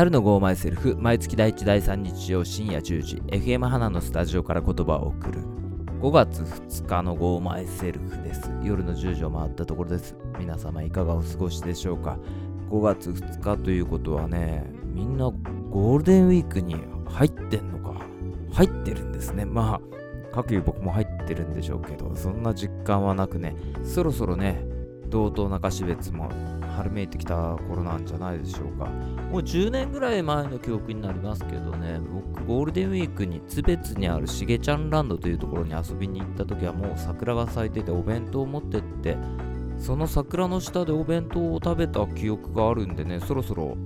なるのゴーマイセルフ。毎月第1第3日曜深夜10時。FM 花のスタジオから言葉を送る。5月2日のゴーマイセルフです。夜の10時を回ったところです。皆様いかがお過ごしでしょうか。5月2日ということはねみんなゴールデンウィークに入ってんのか。入ってるんですね。まあ各いう僕も入ってるんでしょうけどそんな実感はなくね。そろそろね道東中標別も春めいてきた頃なんじゃないでしょうか。もう10年ぐらい前の記憶になりますけどね。僕ゴールデンウィークに津別にあるしげちゃんランドというところに遊びに行った時はもう桜が咲いててお弁当を持ってってその桜の下でお弁当を食べた記憶があるんでねそろそろ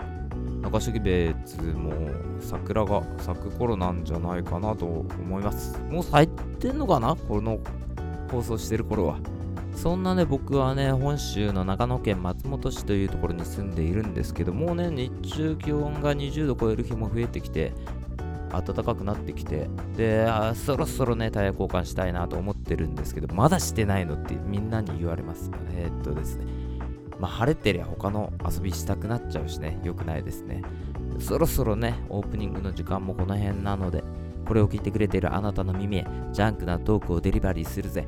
中標別も桜が咲く頃なんじゃないかなと思います。もう咲いてんのかな？この放送してる頃は。そんなね、僕はね、本州の長野県松本市というところに住んでいるんですけど、もうね、日中気温が20度超える日も増えてきて、暖かくなってきて、で、そろそろね、タイヤ交換したいなと思ってるんですけど、まだしてないのってみんなに言われます。えー、っとですね、まあ、晴れてりゃ他の遊びしたくなっちゃうしね、良くないですね。そろそろね、オープニングの時間もこの辺なので、これを聞いてくれているあなたの耳へ、ジャンクなトークをデリバリーするぜ。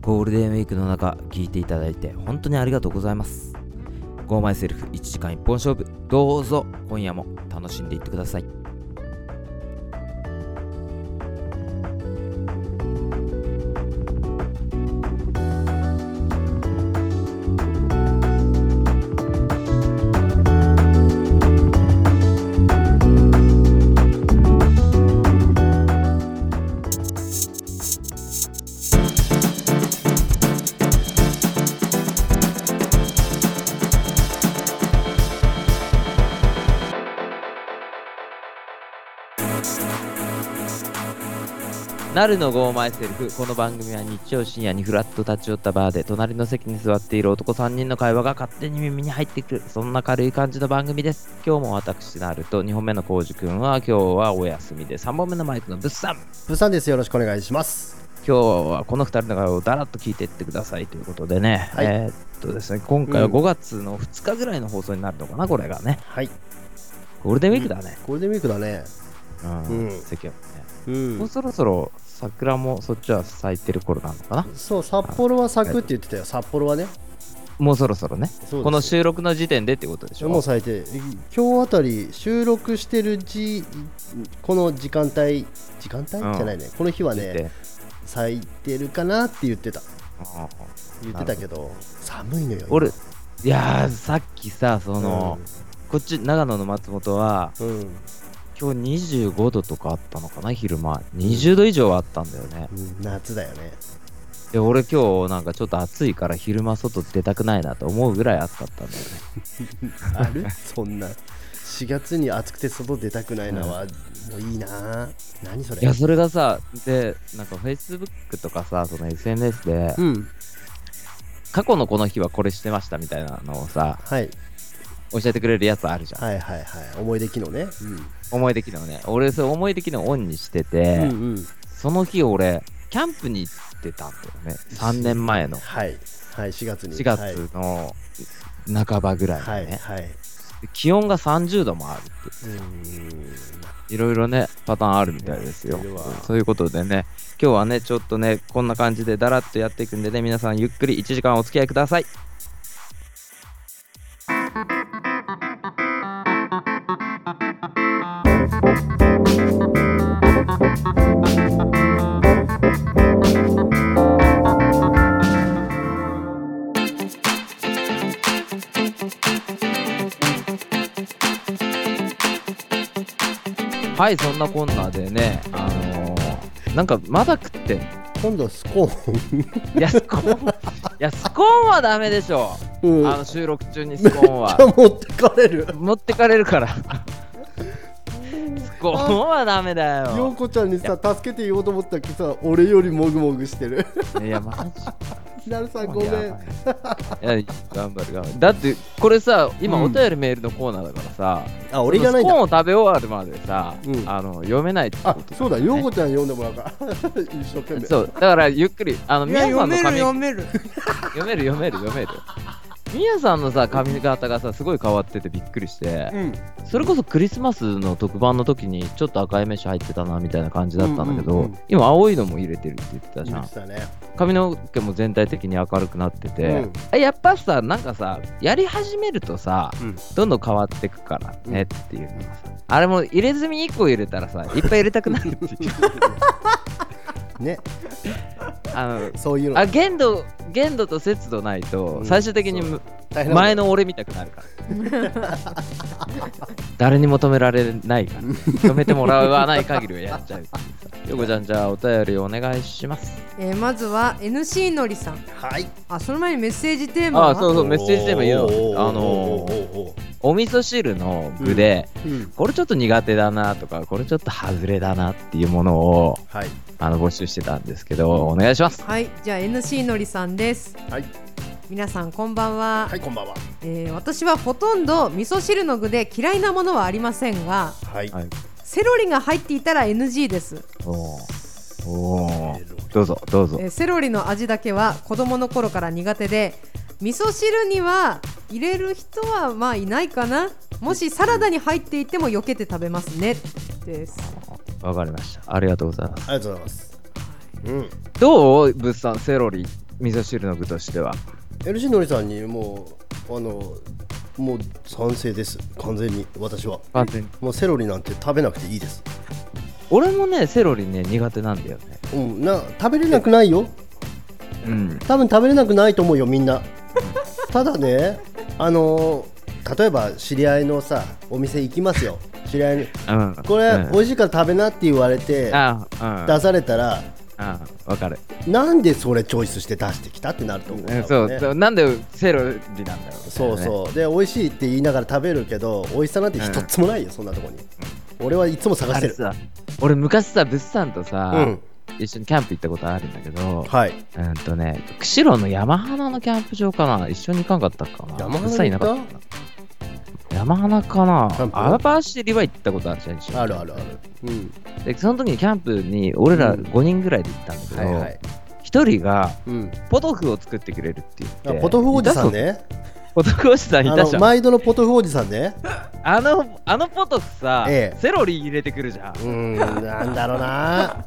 ゴールデンウィークの中聞いていただいて本当にありがとうございます。Go My Self 1時間1本勝負どうぞ今夜も楽しんでいってください。なるのゴーマイセルフ。この番組は日曜深夜にフラッと立ち寄ったバーで隣の席に座っている男3人の会話が勝手に耳に入ってくる。そんな軽い感じの番組です。今日も私なると2本目のコウジ君は今日はお休みで3本目のマイクのブッサン。ブッサンです。よろしくお願いします。今日はこの2人の会話をだらっと聞いていってくださいということでね。はい、えー、っとですね、今回は5月の2日ぐらいの放送になるのかな、これがね。はい。ゴールデンウィークだね。ゴールデンウィークだね。うん。うん、世間。うん、もうそろそろ桜もそっちは咲いてる頃なのかな？そう札幌は咲くって言ってたよ。札幌はね。もうそろそろね。この収録の時点でってことでしょ？もう咲いて今日あたり収録してるじこの時間帯時間帯、じゃないねこの日はね咲いてるかなって言ってた。言ってたけど寒いのよ俺いやさっきさその、うん、こっち長野の松本は、うん、今日25度とかあったのかな？昼間。20度以上あったんだよね、うん、夏だよね。で俺今日なんかちょっと暑いから昼間外出たくないなと思うぐらい暑かったんだよね。ある？そんな。4月に暑くて外出たくないのは、うん、もういいな。何それ？いやそれがさでなんか Facebook とかさその SNS で、うん、過去のこの日はこれしてましたみたいなのをさ、はい、教えてくれるやつあるじゃん。はいはいはい。思い出機能ね。うん、思い出機能ね。俺、そ思い出機能オンにしてて、うんうん、その日俺、キャンプに行ってたんだよね。3年前の。はい。はい、4月に。4月の半ばぐらいね。はい、はい、気温が30度もあるって。いろいろね、パターンあるみたいですよ。そういうことでね、今日はね、ちょっとね、こんな感じでだらっとやっていくんでね、皆さんゆっくり1時間お付き合いください。はい、そんなこんなでね、あのー、なんかまだ食ってん今度スコーン。いや、スコーン、いや、スコーンはダメでしょ。うん、あの収録中にスコーンは。持ってかれる。持ってかれるから。スコーンはダメだよ。ようこちゃんにさ、助けて言おうと思ったけどさ、俺よりもぐもぐしてる。いや、マジなるさんごめん。頑張る頑張る。だって、これさ、今お便りメールのコーナーだからさ、あ、俺じゃないんだ。スコーンを食べ終わるまでさ、あの読めないってあ、そうだ、ようこちゃん読んでもらうから。一生懸命。そう、だからゆっくり、あの、皆さんの紙。読める読める読める読める。みやさんのさ髪型がさすごい変わっててびっくりして、うん。それこそクリスマスの特番の時にちょっと赤いメッシュ入ってたなみたいな感じだったんだけど、うんうんうん今青いのも入れてるって言ってたじゃん。言ってたね。髪の毛も全体的に明るくなってて、うん。えやっぱさなんかさやり始めるとさうん。どんどん変わってくからねっていうのがさ、あれも入れ墨1個入れたらさいっぱい入れたくなるっていう ね。あのそういうの。あ限度限度と節度ないとうん。最終的に前の俺みたくなるから。誰にも止められないか。ら止めてもらわない限りはやっちゃう。よこちゃんじゃあお便りお願いします。えーまずは NC のりさん。はい。あその前にメッセージテーマは？あそうそうメッセージテーマ言うの。あのおー。お味噌汁の具で、うん。これちょっと苦手だなとかこれちょっと外れだなっていうものをはいあの募集してたんですけどお願いします。はい。じゃあ NC のりさんです。はい。皆さんこんばんは、はいこんばんは。えー私はほとんど味噌汁の具で嫌いなものはありませんがはい。はい。セロリが入っていたら NG です、おー。おーどうぞどうぞ。えーセロリの味だけは子供の頃から苦手で味噌汁には入れる人はまあいないかな。もしサラダに入っていても避けて食べますね。ですわかりました。ありがとうございます。ありがとうございます。うん。どう？物産セロリ味噌汁の具としては？LC のりさんにもうあのもう賛成です。完全に私は。完全に。もうセロリなんて食べなくていいです。俺もねセロリね苦手なんだよね。うん。な食べれなくないよ。うん。多分食べれなくないと思うよみんな。ただねあの例えば知り合いのさお店行きますよ。知り合いにうん。これ、うん。美味しいから食べなって言われてあうん。出されたらあわかる、なんでそれチョイスして出してきたってなると思う、ねそうそうなんでセロリなんだろうそうそう。で美味しいって言いながら食べるけど美味しさなんて一つもないよ、そんなとこに、俺はいつも探してる。俺昔さ物産とさ、うん。一緒にキャンプ行ったことあるんだけど、はい。うんとね釧路の山花のキャンプ場かな？一緒に行かんかったかな？山花物産いなか行った山花かな？網走は行ったことあるじゃんあるあるある。うん。でその時にキャンプに俺らうん。5人ぐらいで行ったんだけど、はいはい。一人がうん。ポトフを作ってくれるって言って。あポトフおじさんいねポトフおじさんいあたじゃん。あのの毎度のポトフおじさんね。あのポトフさ、ええ。セロリ入れてくるじゃん。うーんなんだろうな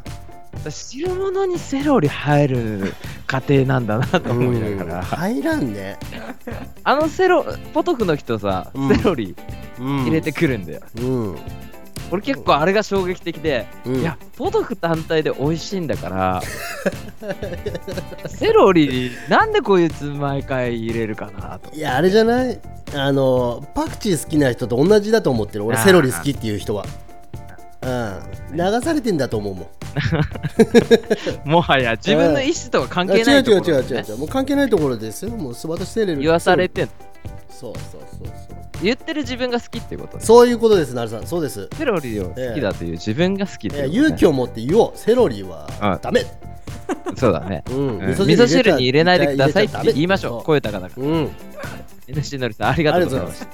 汁物にセロリ入る過程なんだなと思いながうん。ら入らんね。あのセロポトフの人さ、うん。セロリ入入れてくるんだよ、うん。俺結構あれが衝撃的で、うん。いやポトフ単体で美味しいんだから セロリなんでこいつ毎回入れるかなと。いやあれじゃない？あのパクチー好きな人と同じだと思ってる。俺セロリ好きっていう人はうん。流されてんだと思うもん。もはや自分の意思とは関係あないと違う違うころでね違う違う違う。もう関係ないところですよ。もう私セロリ言わされてんそうそうそうそう。言ってる自分が好きっていうことね。そういうことですなるさん。そうです。セロリを好きだという自分が好きっていうえことね。勇気を持って言おう。セロリはうんダメ。そうだね、うん。うん。味噌汁に入れないでくださいって言いましょう。声高々うん。NC のりさんありがとうございました。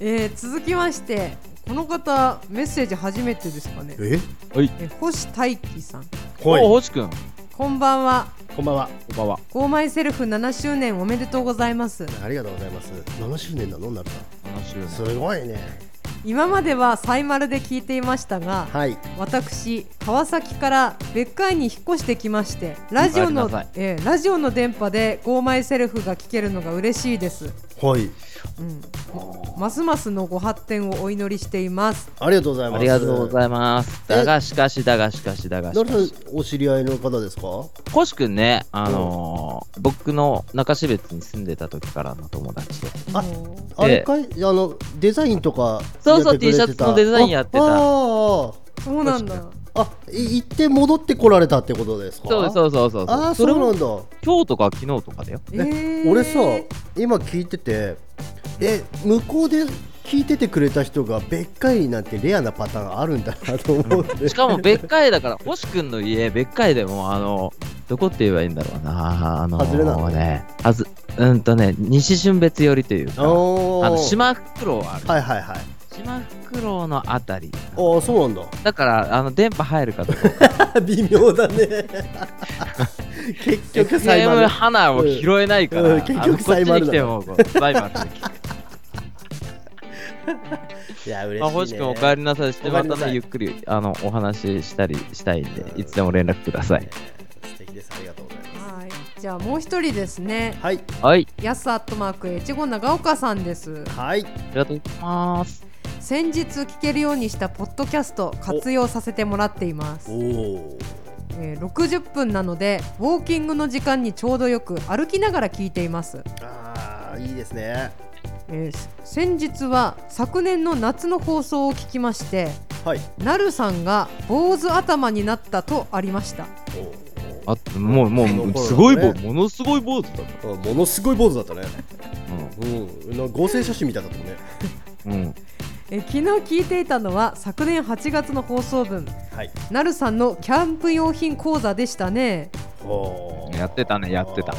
えー続きましてこの方メッセージ初めてですかね。え？え星大輝さん。はい。お星くん。こんばんは。こんばんは。こんばんは。ゴーマイセルフ7周年おめでとうございます。ありがとうございます。7周年なの？なるさん楽しいねすごいね。今まではサイマルで聞いていましたがはい。私川崎から別海に引っ越してきましてラジオのえーラジオの電波でゴーマイセルフが聞けるのが嬉しいです、はいうん、ますますのご発展をお祈りしています。ありがとうございます。ありがとうございます。えだがしかしだがしかしだがしかし。お知り合いの方ですか？星くんねあのー僕の中標津に住んでた時からの友達で。ああれかい？あのデザインとかそうそうやってくれて T シャツのデザインやってた。ああそうなんだあ行って戻ってこられたってことですか？そうそうそうそうああそれもそうなんだ。今日とか昨日とかだよ。えー。俺さ今聞いててえ向こうで聞いててくれた人が別海なんてレアなパターンあるんだなと思って。しかも別海だから星くんの家別海でもあのどこって言えばいいんだろうな。あの外れなの？ねはずうんとね西春別寄りというかあの島袋ある。はいはいはい島袋のあたり。ああそうなんだ。だからあの電波入るかどうか。微妙だね。結局サイマル花を拾えないから、うん結局あのこっちサイマルだに来てもこうサイマルで聞く。いや嬉しいね。まあ、星君お帰りなさいして、またね、ゆっくりあのお話ししたりしたいんで、いつでも連絡ください。素敵です。ありがとうございまはい。じゃあもう一人ですね。すはい。はい、やすアットマーク越後長岡さんです。はい。ありがとうございます。先日聞けるようにしたポッドキャスト活用させてもらっています。お、おえー60分なのでウォーキングの時間にちょうどよく歩きながら聞いています、あーいいですね。えー先日は昨年の夏の放送を聞きましてはい。なるさんが坊主頭になったとありました。おあもう、もう、すごい坊ね主、ものすごい坊主だっおものすごい坊主だったね。た。うん。なんか合成写真みたいだったもんね。うん。うん。えー昨日聞いていたのは昨年8月の放送分。はい。なるさんのキャンプ用品講座でしたね、やってたねやってた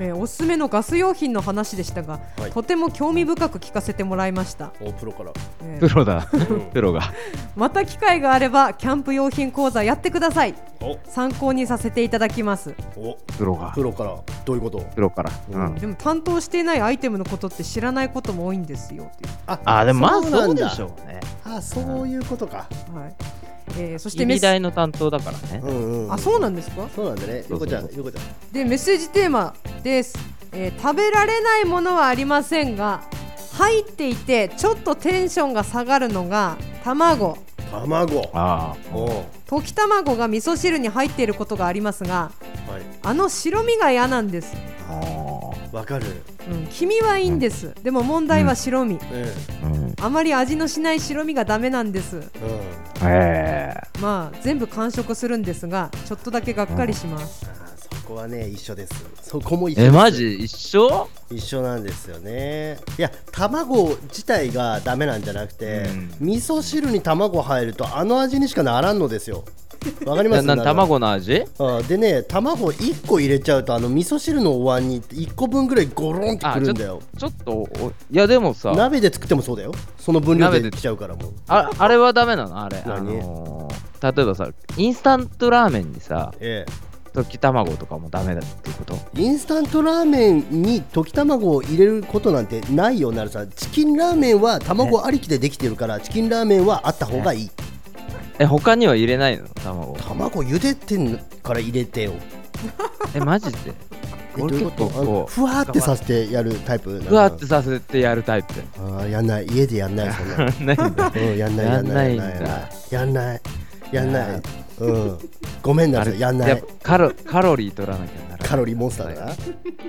えーおすすめのガス用品の話でしたが、はい。とても興味深く聞かせてもらいました、おプロから。えー。プロだ。うん。プロが。また機会があればキャンプ用品講座やってください。お。参考にさせていただきます、お。プロが。プ。ロから。どういうこと？プロから。ううん。ん。でも担当していないアイテムのことって知らないことも多いんですよっていう。ああ、でもまあそうでしょうね。あそういうことか。はいえーそしてメッの担当だからね。う。んうんあそうなんですか？そうなんだね。そうそう。横ちゃん横ちゃん。でメッセージテーマです、えー食べられないものはありませんが入っていてちょっとテンションが下がるのが卵。卵。あ溶き卵が味噌汁に入っていることがありますがはい。あの白身が嫌なんです、あ。あわかる。うん、黄身はいいんです、でも問題は白身、うん。あ。まり味のしない白身がダメなんです。うええ。まあ全部完食するんですがちょっとだけがっかりします、そこはね一緒です。そこも一緒です。え、マジ？一緒？一緒なんですよね。いや卵自体がダメなんじゃなくて、うん。味噌汁に卵入るとあの味にしかならんのですよわかります？なな卵の味？あでね卵1個入れちゃうとあの味噌汁のお椀に1個分ぐらいゴロンってくるんだよ。ちょっとおいやでもさ鍋で作ってもそうだよ。その分量鍋でできちゃうからもう。ああれはダメなの？あれ、あ何のー例えばさインスタントラーメンにさえ溶き卵とかもダメだってこと？えインスタントラーメンに溶き卵を入れることなんてないよなるさチキンラーメンは卵ありきでできてるからチキンラーメンはあった方がいい え他には入れないの？卵。卵茹でてんから入れてよ。えマジで？えどう俺いうこと？あの結構こふわーってさせてやるタイプうふわってさせてやるタイプ。あーやんない。家でやんないそんな ないんだ。うんやんないやんないやんないやんないやんないうん。ごめんなさい。やんない。カロカロリー取らなきゃならない。カロリーモンスターだな。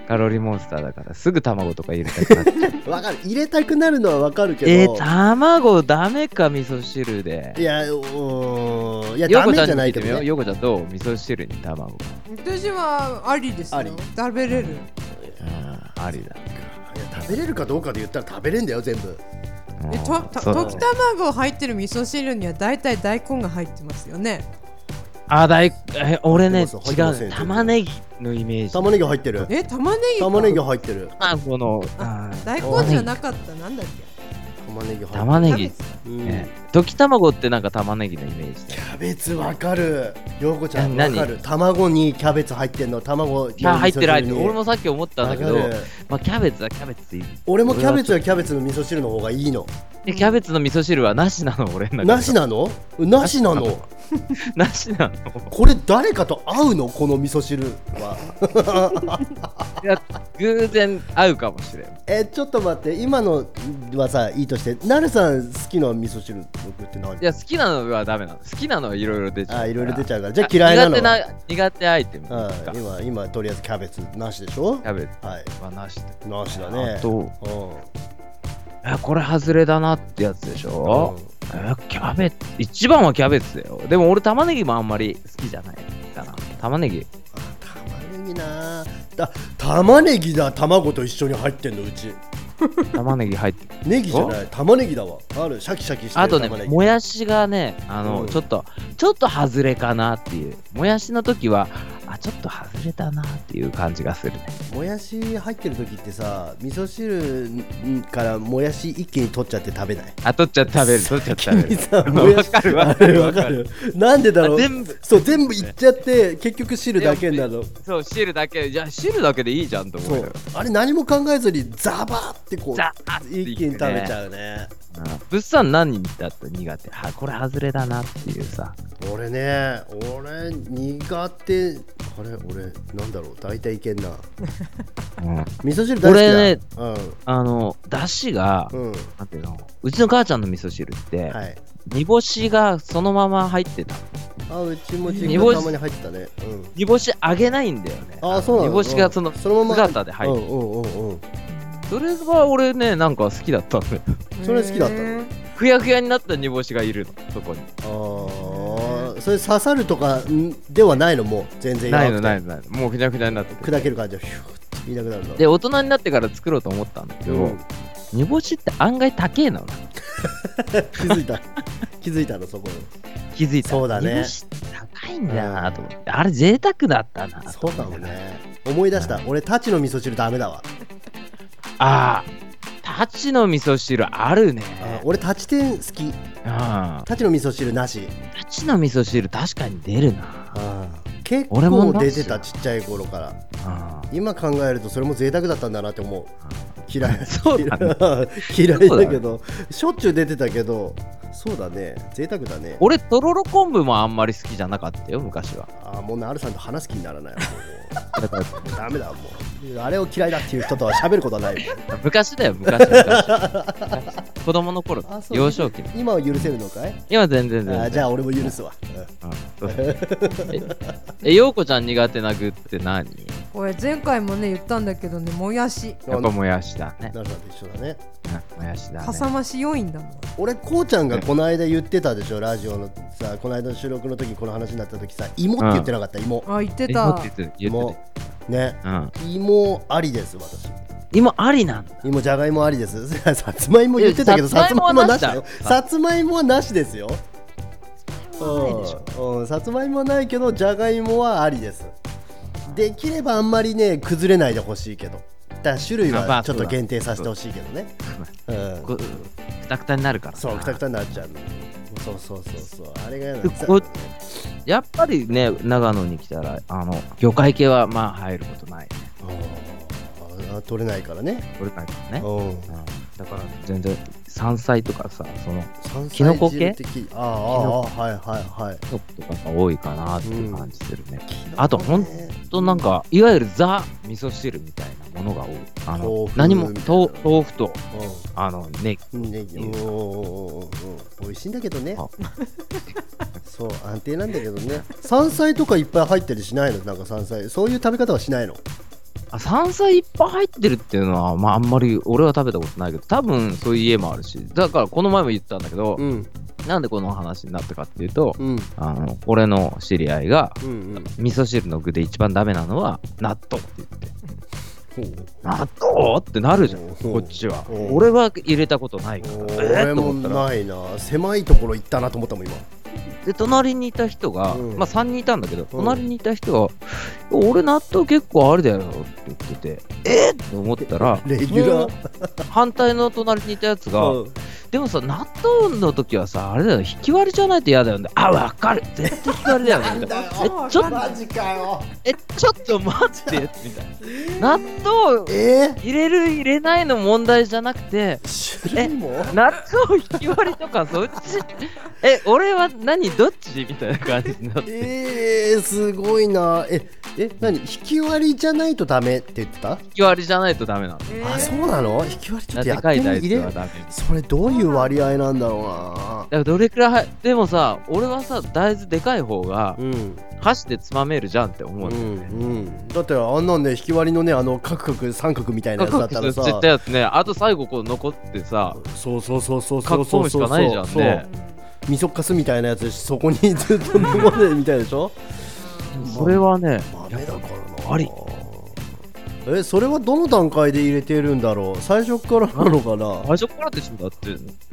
カロリーモンスターだからすぐ卵とか入れたくなっちゃう。わかる。入れたくなるのはわかるけど。えー、卵ダメか味噌汁で。いやうーん。いやヨダメじゃないけどね。ヨコちゃんどう？味噌汁に卵。が私はありです。よあり食べれる。ありだ。いや食べれるかどうかで言ったら食べれんだよ全部。えととそう溶き卵入ってる味噌汁には大体大根が入ってますよねあだいえ俺ね入ってます入ってます。違う玉ねぎのイメージ。玉ねぎ入ってる。え玉ねぎか。玉ねぎ入ってる。あこのあ大根じゃなかった。なんだっけ？玉ねぎ。入ってる玉ねぎ。うんね溶き卵ってなんか玉ねぎのイメージキャベツわかる。ようこちゃんわかる？卵にキャベツ入ってんの？卵いや入ってる入ってる。俺ももさっき思ったんだけどわかる。まあキャベツはキャベツでいい。俺もキャベツはキャベツの味噌汁の方がいいのでキャベツの味噌汁はなしなの？俺の中で。なしなの？なしなの？なしなの？これ誰かと合うの？この味噌汁は。いや偶然合うかもしれん。えちょっと待って。今のはさいいとして。なるさん好きな味噌汁僕って何？いや好きなのはダメなの。好きなのはいろいろ出ちゃうあいろいろ出ちゃゃうから。じゃあ嫌いなの苦手はな苦手アイテム。あ今今とりあえずキャベツなしでしょ？ャベツはい。はなしでなしだね。あとうんえこれ外れだなってやつでしょ、えキャベツ一番はキャベツだよ。でも俺玉ねぎもあんまり好きじゃないかな玉ねぎ。あ玉ねぎなだ玉ねぎだ。卵と一緒に入ってんのうち。玉ねぎ入ってる。ネギじゃない。玉ねぎだわ。ある。シャキシャキしてるあとね玉ねぎ。もやしがねあの、うん。ちょっとちょっと外れかなっていう。もやしの時はあちょっと外れたなっていう感じがするね。もやし入ってる時ってさ味噌汁からもやし一気に取っちゃって食べない？あ取っちゃって食べる。取っちゃって食べる。さ もやし。わかるわあかるかる。なんでだろう？あ全部。そう全部いっちゃって結局汁だけになるの。そう汁だけ。じゃあ汁だけでいいじゃんと思そうあれ何も考えずにザバーってこうてね一気に食べちゃうね物産何人だった苦手はこれ外れだなっていうさ俺ね俺苦手あれ俺なんだろう大体いけんなうん味噌汁大好きだ俺ねうんあのだしがうんなんていうのうちの母ちゃんの味噌汁ってはい煮干しがそのまま入ってた。あうちも実煮干した家まに入ってたね。うん。煮干し揚げないんだよね。あそうなの？煮干しがそのそのまま。姿で入ってる。うんうんうんうん。それは俺ねなんか好きだったんだよ。それ好きだったの？ふやふやになった煮干しがいるのそこに。ああそれ刺さるとかん？ではないの？もう？全然ないのないののないの。もうふにゃふにゃになってて。砕ける感じでヒューっていなくなるの。で大人になってから作ろうと思ったんだけど、うん煮干しって案外高えのな。気づいた。気づいたのそこに。気づいた。そうだね。煮干し高いんだよなと思って。あれ贅沢だったなとそうかもね。思い出した。俺タチの味噌汁ダメだわ。ああタチの味噌汁あるね。あ俺タチ天好き。あタチの味噌汁なし。タチの味噌汁確かに出るな。あ結構出てたちっちゃい頃から。あ今考えるとそれも贅沢だったんだなって思う。嫌い。そうだね。嫌いだけどしょっちゅう出てたけどそうだね。贅沢だね。俺とろろ昆布もあんまり好きじゃなかったよ昔は。あーもうなるさんと話す気にならないも だからうダメだもうあれを嫌いだっていう人とは喋ることはない。昔だよ昔昔。子供の頃あそう幼少期の今は許せるのかい？今全然全然。あーじゃあ俺も許すわ、うん。ええようこちゃん苦手な具って何？これ前回もね言ったんだけどねもやし。うんやっぱもやしだね。なるさんと一緒だね。うんもやしだね。かさ増し要因だもん。俺こうちゃんがこの間言ってたでしょラジオのさこの間の収録の時にこの話になった時さ芋って言ってなかった？芋。あ言ってえた言ってた。言って芋ね。たうん。芋ありです私。今ありなんだ。芋じゃがいもありです。さつまいも言ってたけどさつまいもはなしだよ。さつまいもはなしですよ。うんうん。さつまいもはないけどじゃがいもはありです。できればあんまりね崩れないでほしいけど。だ種類はちょっと限定させてほしいけどね。うん。こくたくたになるから。そうくたくたになっちゃう。のそうそうそうそう。あれが嫌なんですでこやっぱりね長野に来たらあの魚介系はまあ入ることないね。あー取れないからね。取れないからね、うん。うん。だから全然山菜とかさそのキノコ系？ああああはいはいはい。キノコとかが多いかなっていう感じするね、キノコねあとほんとなんかいわゆるザ味噌汁みたいなものが多い。あの何も豆豆腐とあのねうんねうんうんうんうんうん美味しいんだけどね。あ。そう安定なんだけどね。山菜とかいっぱい入ったりしないの？なんか山菜そういう食べ方はしないの？あ山菜いっぱい入ってるっていうのは、まあ、あんまり俺は食べたことないけど多分そういう家もあるしだからこの前も言ったんだけど、うん。なんでこの話になったかっていうと、うん。あの俺の知り合いがうんうん。味噌汁の具で一番ダメなのは納豆って言って。納豆ってなるじゃんこっちは。俺は入れたことないからえ俺ー、とも思ったら。ないな。狭いところ行ったなと思ったもん今で隣にいた人が、うん。まあ3人いたんだけど隣にいた人が「俺納豆結構あれだよ」って言ってて「えっ!」と思ったらレギュラもう反対の隣にいたやつが、ーでもさ納豆の時はさあれだよ引き割りじゃないと嫌だよね。あ分かる。絶対引き割りだよね。みたいなえちょっとえちょっと待って。みたいな納豆えー？入れる入れないの問題じゃなくて種類も納豆引き割りとかそっち？え俺は何？どっち？みたいな感じになって。えー、すごいな。ええ何？引き割りじゃないとダメって言ってた？引き割りじゃないとダメなの。えーあそうなの？引き割りちょっとやでってみかい大入れ豆はダメ。それどういう割合なんだろだからどれくらいはでもさ俺はさ大豆でかい方がうなうん。箸でつまめるじゃんって思ううんんだよね、うんだってあんなんね引き割りのねあのカクカク三角みたいなやつだったらさ。絶対やつね。あと最後こう残ってさそうそうそうそうそうそうむしかないじゃんそう。ね味噌かすみたいなやつそこにずっと残ってるみたいでしょ。それはね豆だからな。ありえそれはどの段階で入れてるんだろう？最初からなのかな？最初からでしょだって。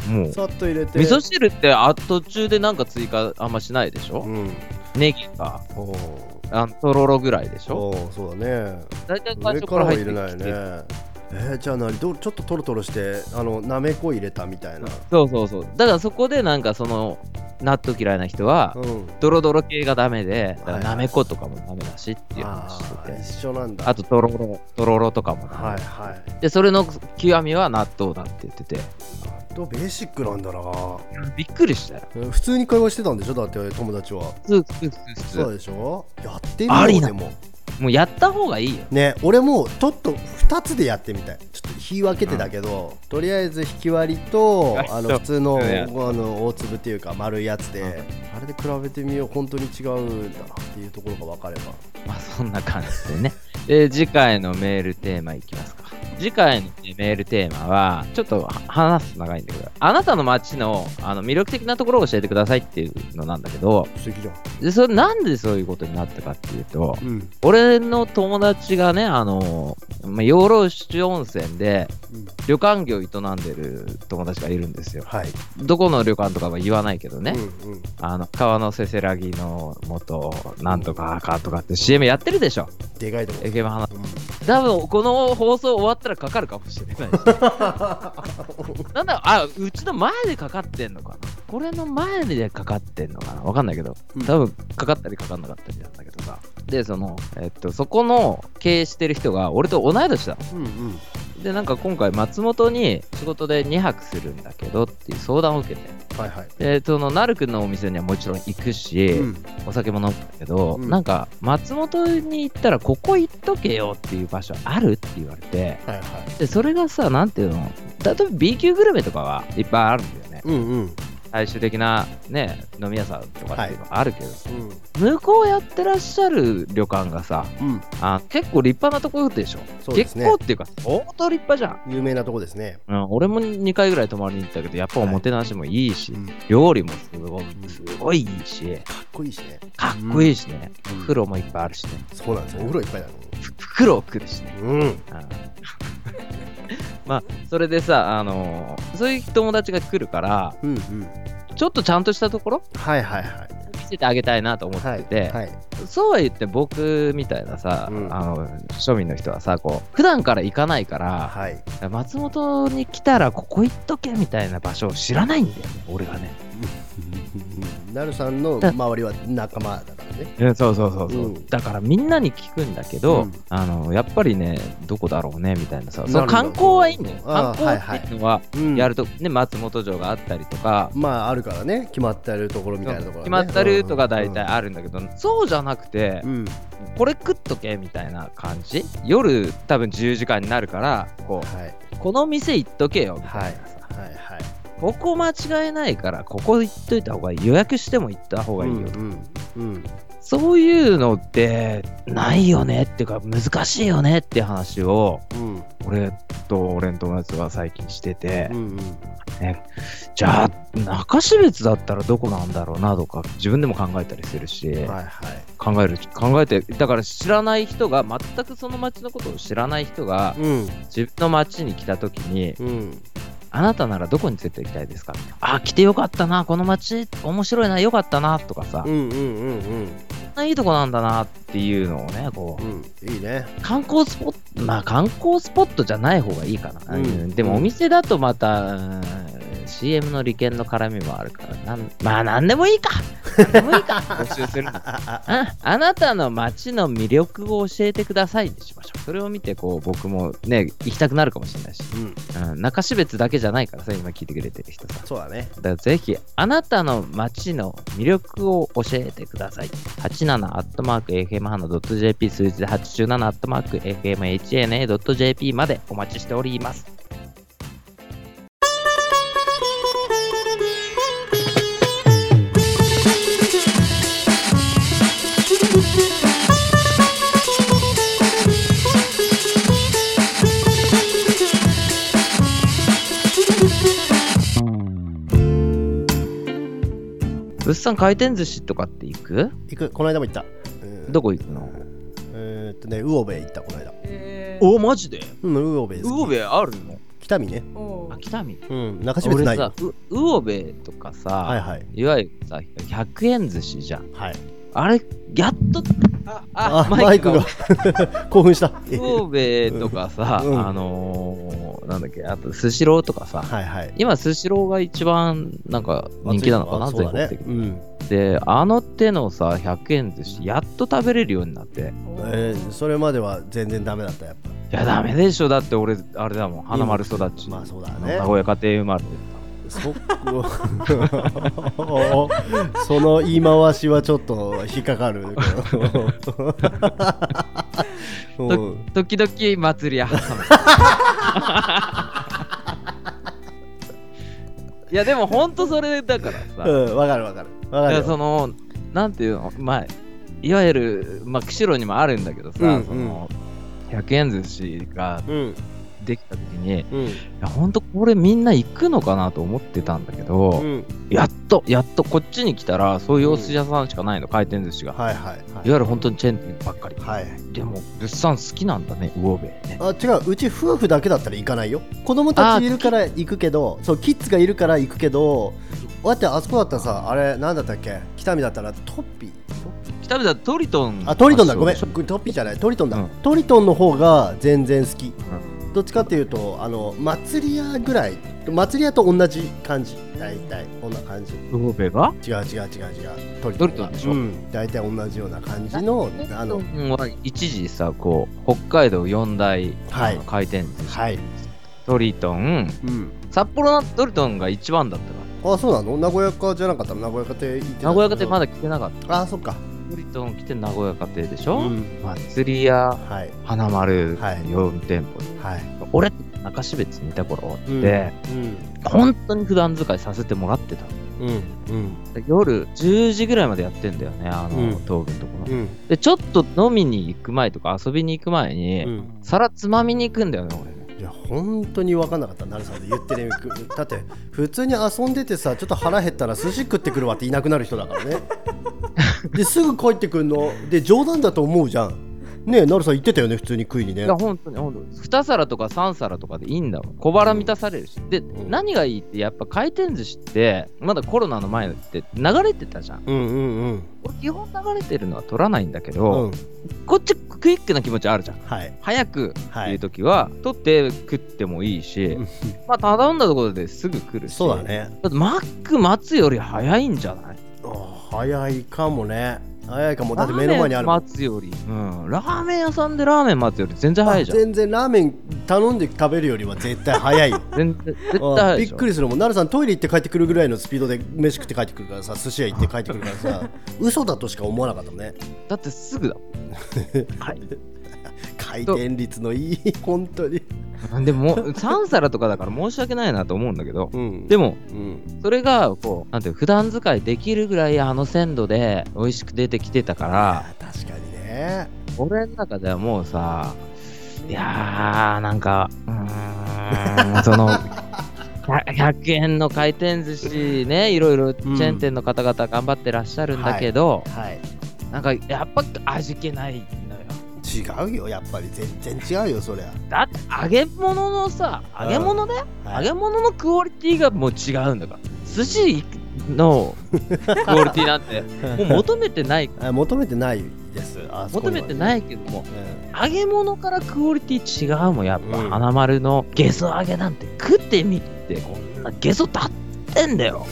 もう。さっと入れて。味噌汁ってあ途中でなんか追加あんましないでしょ、うん。ネギがおー。あのとろろぐらいでしょ？おーそうだね。大体最初からら入は入れないってきてねえー、じゃあ何？どちょっとトロトロしてあのなめこ入れたみたいな。そうそうそう。だからそこでなんかその納豆嫌いな人はうん。ドロドロ系がダメでだからはいなめことかもダメだしっていう話あしてて。ー一緒なんだ。あととろろとろろとかもダメ。はいはい。でそれの極みは納豆だって言ってて。とベーシックなんだな。びっくりしたよ。うん普通に会話してたんでしょ？だって友達は。普通普通普通。そうでしょ？やってみようでももうやった方がいいよ。ね俺もちょっと2つでやってみたい。ちょっと日分けてだけど、とりあえず引き割りとああの普通の,、ねあの大粒っていうか丸いやつで、うん。あれで比べてみよう。本当に違うんだなっていうところが分かれば。まあそんな感じでね。で、次回のメールテーマいきますか。次回のねメールテーマは、ちょっとは話すと長いんだけど、あなたの街のあの魅力的なところを教えてくださいっていうのなんだけど、素敵じゃんでそれなんでそういうことになったかっていうと、うん俺の友達がね、あの、まあ、養老市温泉でうん。旅館業を営んでる友達がいるんですよ。はい、どこの旅館とかは言わないけどね。うんうん、あの、川のせせらぎの元、なんとかかとかって CM やってるでしょ。でかいとこ、エケマ花うん。多分この放送終わったらかかるかもしれない。なんだあうちの前でかかってんのかな。これの前でかかってんのかな。わかんないけど。うん。多分かかったりかかんなかったりなんだけどさでそのえっとそこの経営してる人が俺と同い年だ。うんうん。でなんか今回松本に仕事で2泊するんだけどっていう相談を受けて。はいはい。でそのなるくんのお店にはもちろん行くし、うん。お酒も飲むんだけど、うん。なんか松本に行ったらここ行っとけよっていう場所あるって言われて。はいはい。でそれがさなんていうの例えば B 級グルメとかはいっぱいあるんだよね。うんうん最終的なね飲み屋さんとかっていうのはあるけどさ、うん。向こうやってらっしゃる旅館がさうん。あ結構立派なところでしょ。そうですね。結構っていうか相当立派じゃん、有名なとこですね。うん、俺も2回ぐらい泊まりに行ったけどやっぱおもてなしもいいし、うん。か料理もすごいすごいいいしっこいいしね。かっこいいしね、うん。お風呂もいっぱいあるしね。そうなんですよ。お風呂いっぱいなのふ袋を来るしね。うん。うんまあそれでさあのーそういう友達が来るからうんうん。ちょっとちゃんとしたところはいはいはい。見せてあげたいなと思ってて、はいそうは言って僕みたいなさ、うん。あの庶民の人はさこう普段から行かないからはい。松本に来たらここ行っとけみたいな場所を知らないんだよね俺がね。なるさんの周りは仲間ね。そうそうそうそう、うん。だからみんなに聞くんだけど、うん。あのやっぱりねどこだろうねみたいなさその観光はいいんだよ観光っていうのはうん。やると、ね松本城があったりとか、まああるからね。決まってるところみたいなところ、ね、決まったルートが大体あるんだけど、そうじゃなくて、これ食っとけみたいな感じ？夜多分10時間になるからこはい。うこの店行っとけよみたいなさ、はいはいここ間違いないからここ行っといた方がいい。予約しても行った方がいいよ、うんうんそういうのってないよねっていうか難しいよねって話をうん。俺と俺の友達は最近してて、うんうん。じゃあ中標津だったらどこなんだろうなとか自分でも考えたりするし、はいはい。考える考えてだから知らない人が全くその町のことを知らない人がうん。自分の町に来た時にうんあなたならどこに連れて行きたいですか？あ来てよかったな。この町面白いな。よかったな。とかさ、うんうんうんこんないいとこなんだなっていうのをねこう。うんうんいいね。観光スポットまあ観光スポットじゃない方がいいかな、うんうん。でもお店だとまた、うん CM の利権の絡みもあるからなんまあ何でもいいか。何でもいいか。募集するなああなたの街の魅力を教えてくださいにしましょう。それを見てこう僕もね行きたくなるかもしれないし、うん。うん、中標津だけじゃないからさ今聞いてくれてる人さそうだね。だからぜひあなたの街の魅力を教えてください。87アットマーク FM ハナ .jp 数字で87アットマーク FMHNA.jp までお待ちしております物産回転寿司とかって行く？行く。この間も行った。うん。どこ行くの？えーっとね魚べ行ったこの間。えおマジで？うん魚べ魚べあるの？北見ね。おあ北見。うん中標津ない俺さう魚べとかさ、はいはい。いわゆるさ100円寿司じゃん。はいあれやっとああマイクが。興奮した。神戸とかさ、うん。あのー、なんだっけあとスシローとかさはいはい。今スシローが一番なんか人気なのかな全国的に。うん。であの手のさ100円寿司やっと食べれるようになって。えーそれまでは全然ダメだったやっぱ。いやダメでしょ。だって俺あれだもん。花丸育ち、まあそうだね。名古屋家庭生まれそ その言い回しはちょっと引っかかる。うん時々祭り屋挟む。いやでもほんとそれだからさ、うんわかるわかる。わかるよ。そのなんていうの？まあいわゆるまあ釧路にもあるんだけどさ、うんうん。その100円寿司がうんできた時にいうん。やほんとこれみんな行くのかなと思ってたんだけど、うん。やっとやっとこっちに来たらそういうお寿司屋さんしかないの、回転寿司が、はいはいはい。いわゆる本当にチェーン店ばっかり、はい。でも物産好きなんだね魚べねあ違う。うち夫婦だけだったら行かないよ。子供たちいるから行くけどそうキッズがいるから行くけどだってあそこだったらさあれなんだったっけ？北見だったらトッピー？北見だトリトン。あトリトンだ。ごめん。トッピーじゃない。トリトンだ、うん。トリトンの方が全然好き、どっちかっていうとあの祭り屋ぐらい祭り屋と同じ感じ。大体こんな感じ。ょ魚べが？違う違う違う違う。トリトリトンでしょ。うん。大体同じような感じのあのうんは一時さこう北海道四大、はい。回転寿司。はい、トリトン。うん、札幌のトリトンが一番だったから。あそうなの？名古屋かじゃなかったの名古屋家庭行ってた名古屋家庭まだだ来てなかった。あそっかトリトン来て名古屋家庭でしょ、うん。祭り屋はい。花丸はい。4店舗、はい。俺中標津にいた頃って、うん。本当に普段使いさせてもらってたの。うん。うん。で夜10時ぐらいまでやってんだよねあの、うん。東部のところ、うん。でちょっと飲みに行く前とか遊びに行く前に、うん。皿つまみに行くんだよね俺いや本当に分かんなかったなるさんで言ってる だって普通に遊んでてさちょっと腹減ったら寿司食ってくるわっていなくなる人だからね。ですぐ帰ってくるの。で冗談だと思うじゃん。ねえなるさん言ってたよね普通に食いにね。いや本当に本当に。2皿とか3皿とかでいいんだもん。小腹満たされるし。で、ん。何がいいってやっぱ回転寿司ってまだコロナの前って流れてたじゃん。うんうんうん。俺基本流れてるのは取らないんだけうど、ん。こっちクイックな気持ちあるじゃん。はい。早くはいっていう時は、取って食ってもいいし、うん。まあ頼んだところですぐ来るしそうだね。だってマック待つより早いんじゃない？あ早いかもね早いかも。だって目の前にある待つより、うん、ラーメン屋さんでラーメン待つより全然早いじゃん。全然ラーメン頼んで食べるよりは絶対早いよ全然絶対あ早いびっくりするもんなるさんトイレ行って帰ってくるぐらいのスピードで飯食って帰ってくるからさ寿司屋行って帰ってくるからさ嘘だとしか思わなかったねだってすぐだはい回転率のいい 本当に。でももう3皿とかだから申し訳ないなと思うんだけどうん。でもうん。それがこうなんていう普段使いできるぐらいあの鮮度で美味しく出てきてたからあ確かにね。俺の中ではもうさいやーなんかうーんその100 100円の回転寿司ねいろいろチェーン店の方々頑張ってらっしゃるんだけど、はい。なんかやっぱ味気ない違うよやっぱり全然違うよそりゃ、だって揚げ物のさ揚げ物だよ、はい。揚げ物のクオリティがもう違うんだから。寿司の クオリティなんてもう求めてない。あ求めてないです。求めてないけどもうん。揚げ物からクオリティ違うもんやっぱ、うん。花丸のゲソ揚げなんて。食ってみてこんなゲソ立ってんだよ。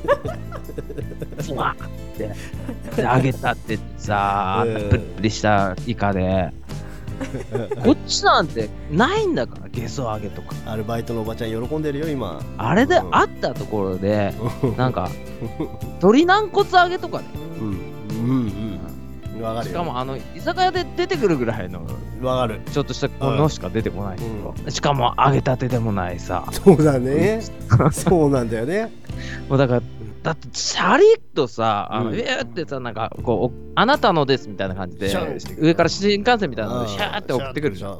ふわで揚げたってさ、うんプリプリしたイカで。こっちなんてないんだからゲソ揚げとか。アルバイトのおばちゃん喜んでるよ今。あれでうん。あったところでうん なんか鶏軟骨揚げとかねうん。うんうん。わかるよ。しかもあの居酒屋で出てくるぐらいのわかる。ちょっとしたものしか出てこないけど、しかも揚げたてでもないさ。そうだね。そうなんだよね。もうだからだってシャリッとさあのうん。ビューってさなんかこうあなたのですみたいな感じでシャンって上から新幹線みたいなのでシャーって送ってくるじゃん。ん。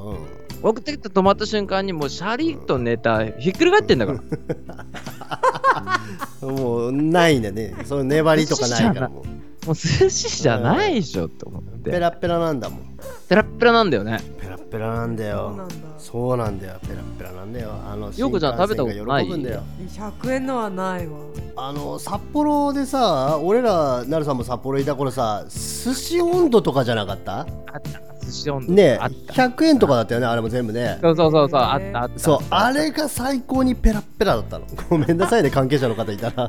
送ってきて止まった瞬間にもうシャリッとネタひっくり返ってんだから。もうないんだね。そういう粘りとかないからもう。もう寿司じゃないでしょって思って。ペラペラなんだもん。ペラッペラなんだよねペラなんだそうよなんだ。そうなんだよ。ペラッペラなんだよ。あのよくじゃあ食べたことないんだよ。100円のはないわ。あの札幌でさ俺らなるさんも札幌いた頃さ寿司温度とかじゃなかった？あった。寿司温度。ねあった。100円とかだったよねあれも全部ね。そうそうそうそう。あったあった。そうあれが最高にペラッペラだったの。ごめんなさいね関係者の方いたら。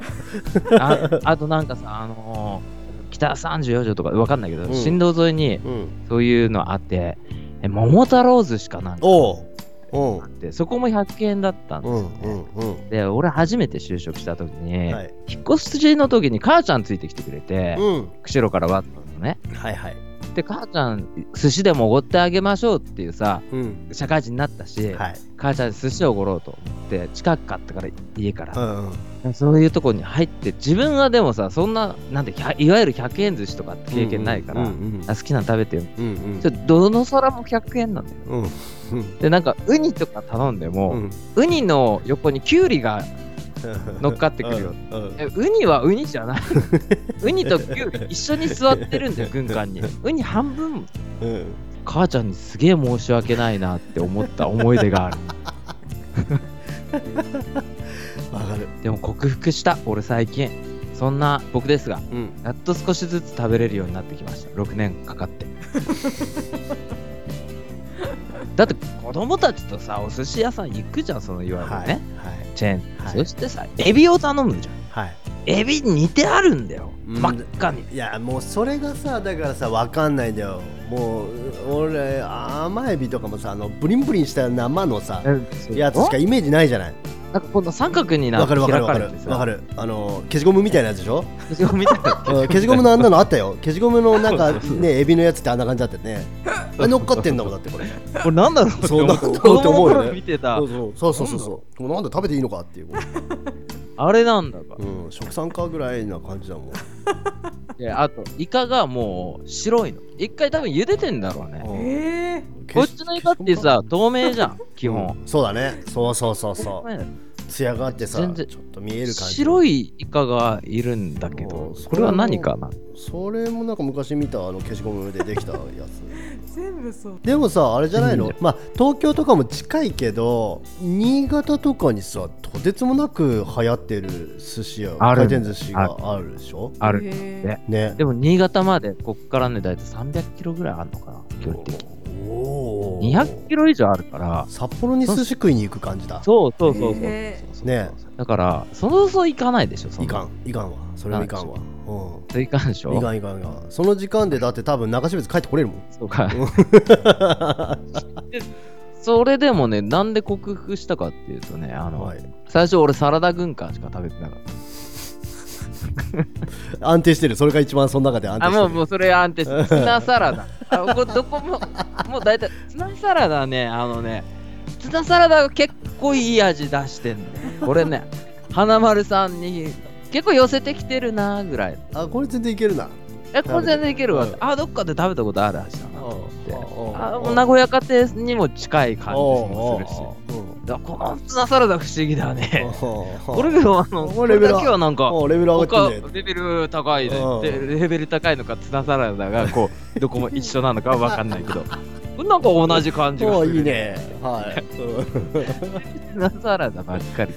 ああとなんかさあのー北34条とかわかんないけど、うん。新道沿いにうん。そういうのあってえ桃太郎寿司かなんか。おう。うんあってそこも100円だったんでうす、んうんうん。で俺初めて就職した時に、はい。引っ越しの時に母ちゃんついてきてくれて、うん。釧路からわったのね。はいはいで母ちゃん寿司でもおごってあげましょうっていうさうん。社会人になったし、はい。母ちゃんに寿司をおごろうと思って近くかったから家かうら、んうん。そういうとこに入って自分はでもさそんななんて100いわゆる100円寿司とかって経験ないから、うんうんあ好きなの食べてよ。うんうん。どの皿も100円なんだよ。うん。うん。でなんかウニとか頼んでも、うん。ウニの横にキュウリが 乗っかってくるよ。ウニはウニじゃない。ウニとキュウリ一緒に座ってるんだよ軍艦に。ウニ半分。うん。母ちゃんにすげえ申し訳ないなって思った思い出がある。わかる。でも克服した俺最近。そんな僕ですがうん。やっと少しずつ食べれるようになってきました。6年かかってだって子供たちとさお寿司屋さん行くじゃんそのいわゆるね、はいはい。チェーン、はい。そしてさエビを頼むじゃん。はい。エビ煮てあるんだよ、うん。真っ赤に。いやもうそれがさだからさわかんないんだよ。もう俺甘エビとかもさあのブリンブリンした生のさやつしかイメージないじゃないなんかこの三角になわかるわかるわかるわかる。あの消しゴムみたいなやつでしょ？消しゴムみたいな。うん消しゴムのあんなのあったよ。消しゴムのなんかねエビのやつってあんな感じだったよね。あれ乗っかってんだもんだってこれ。これなんだろうってそうなんだろうって思うよねそうそう。そうそうそうなんで食べていいのかっていうあれなんだかうん食産かぐらいな感じだもん。であとイカがもう白いの。一回多分茹でてんだろうね。え。えこっちのイカってさ透明じゃん基本。うん。そうだね。そうそうそうそう。透明艶があってさ全然ちょっと見える感じ白いイカがいるんだけどうんこれは何かな？それもなんか昔見たあの消しゴムでできたやつ。全部そう。でもさあれじゃないの？うん。まあ東京とかも近いけど新潟とかにさとてつもなく流行ってる寿司屋ある。回転寿司があるでしょ？ある。へー。ね。でも新潟までこっからね大体300キロぐらいあるのかな距離的に200キロ以上あるから。札幌に寿司食いに行く感じだ。そうそうそうそうへね。だからそのそういかないでしょそいかん。いかんわ。それはいかんわ。そういかんでしょ。うんいかんいかんいかん。その時間でだって多分中標津帰ってこれるもん。そうか。それでもねなんで克服したかっていうとねあの、はい。最初俺サラダ軍艦しか食べてなかっ 安定してる。それが一番その中で安定してる。たあもうもうそれ安定して ツナサラダ。あこれどこももう大体ツナサラダねあのねツナサラダが結構いい味出してんのこれね 花丸さんに結構寄せてきてるなぐらい。あこれ全然いけるな。えこれ全然いけるわ。うんあどっかで食べたことある味だなって。名古屋家庭にも近い感じもするし。うんだこのツナサラダ不思議だね。こ これがあのこれだけはなんかレベル上が他ってレベル高いでレベル高いのかツナサラダがこう どこも一緒なのかは分かんないけど。なんか同じ感じがするおいいね。はい。ツナサラダばっかり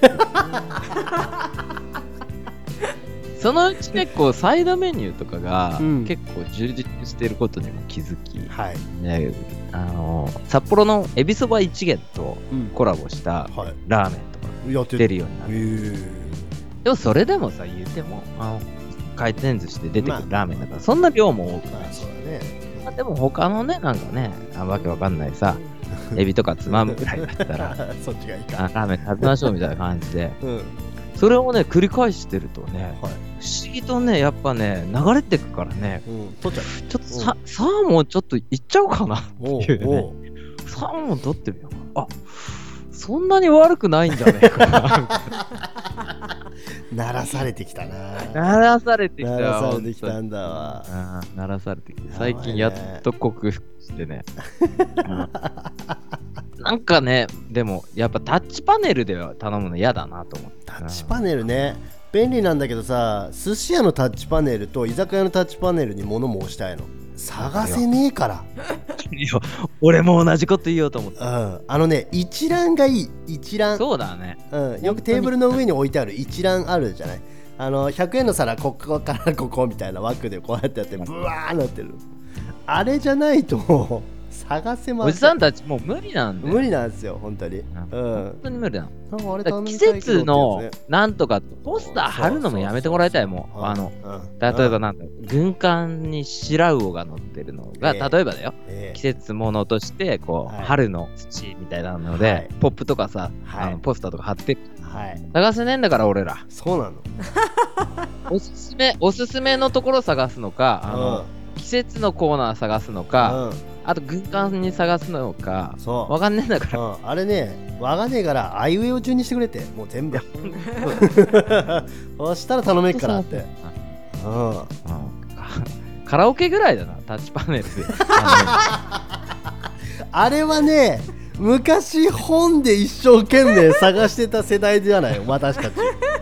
そのうち結構サイドメニューとかがうん。結構充実してることにも気づき、はい。ね、あの札幌のエビそば一元とうん。コラボしたはい。ラーメンとかやって出るようになへるえ。でもそれでもさ言うてもあの回転寿司で出てくまあ。るラーメンだからそんな量も多くないし、まあでも他のねなんかねあわけわかんないさ エビとかつまむぐらいだったら そっちがいいか。あラーメン食べましょうみたいな感じで。うん。それをね繰り返してるとねはい。不思議とねやっぱね流れてくからね。うん取っちゃちょっとさ、サーモンちょっといっちゃおうかなっていうね。サーモン取ってみようかな。あそんなに悪くないんじゃねえかな。鳴らされてきたな。鳴らされてきた鳴らされてきたんだわ。鳴らされてきてやばいね。最近やっと克服してね、うん。なんかねでもやっぱタッチパネルでは頼むの嫌だなと思って。タッチパネルね便利なんだけどさ寿司屋のタッチパネルと居酒屋のタッチパネルに物申したいの。探せねえから。るよ俺も同じこと言おうと思ってうん、あのね一覧がいい。一覧。そうだね。うん、よくテーブルの上に置いてある。一覧あるじゃない。あの100円の皿ここからここみたいな枠でこうやってやってブワーなってる。あれじゃないと探せまおじさんたちもう無理なんだよ。無理なんですよ本当に。うん。本当に無理なの。季節のなんとかポスター貼るのもやめてもらいたいもうあのうん。例えばうんなんだ。軍艦に白魚が乗ってるのが、ええ例えばだよ。え季節ものとしてこう、はい。春の土みたいなので、はい。ポップとかさ、はい。あのポスターとか貼って探せねえんだから俺ら。そうなの。おすすめおすすめのところ探すのかあの、季節のコーナー探すのうんか、うんあと軍艦に探すのかそう。わかんねえんだから。うん、あれねわかんねえからあいうえを順にしてくれてもう全部。そしたら頼めっからって。うんうん。カラオケぐらいだなタッチパネルで。あれはね昔本で一生懸命探してた世代じゃない 私たち。